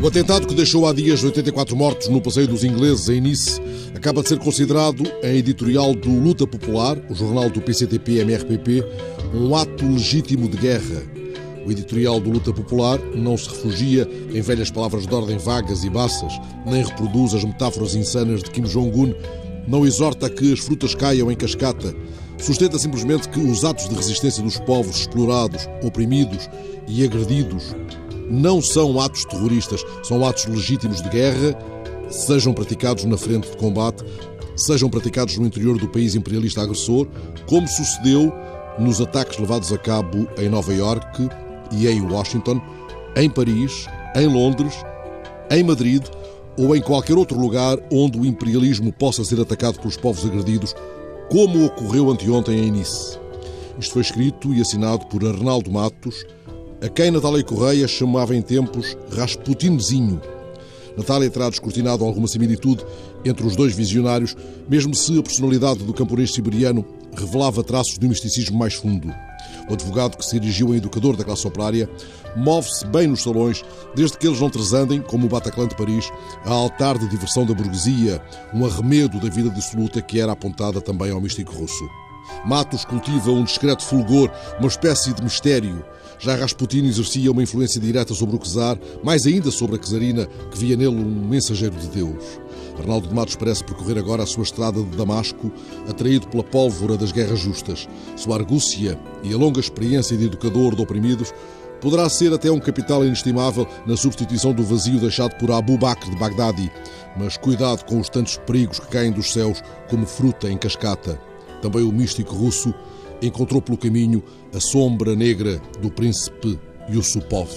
O atentado que deixou há dias 84 mortos no passeio dos ingleses em Nice acaba de ser considerado, em editorial do Luta Popular, o jornal do PCTP-MRPP, um ato legítimo de guerra. O editorial do Luta Popular não se refugia em velhas palavras de ordem vagas e baças, nem reproduz as metáforas insanas de Kim Jong-un, não exorta a que as frutas caiam em cascata, sustenta simplesmente que os atos de resistência dos povos explorados, oprimidos e agredidos não são atos terroristas, são atos legítimos de guerra, sejam praticados na frente de combate, sejam praticados no interior do país imperialista agressor, como sucedeu nos ataques levados a cabo em Nova Iorque e em Washington, em Paris, em Londres, em Madrid ou em qualquer outro lugar onde o imperialismo possa ser atacado pelos povos agredidos, como ocorreu anteontem em Nice. Isto foi escrito e assinado por Arnaldo Matos, a quem Natália Correia chamava em tempos Rasputinzinho. Natália terá descortinado alguma similitude entre os dois visionários, mesmo se a personalidade do camponês siberiano revelava traços de um misticismo mais fundo. O advogado que se erigiu em educador da classe operária move-se bem nos salões, desde que eles não trazandem, como o Bataclan de Paris, a altar de diversão da burguesia, um arremedo da vida dissoluta que era apontada também ao místico russo. Matos cultiva um discreto fulgor, uma espécie de mistério. Já Rasputin exercia uma influência direta sobre o czar, mais ainda sobre a czarina, que via nele um mensageiro de Deus. Arnaldo de Matos parece percorrer agora a sua estrada de Damasco, atraído pela pólvora das guerras justas. Sua argúcia e a longa experiência de educador de oprimidos poderá ser até um capital inestimável na substituição do vazio deixado por Abu Bakr de Bagdadi. Mas cuidado com os tantos perigos que caem dos céus como fruta em cascata. Também o místico russo encontrou pelo caminho a sombra negra do príncipe Yusupov.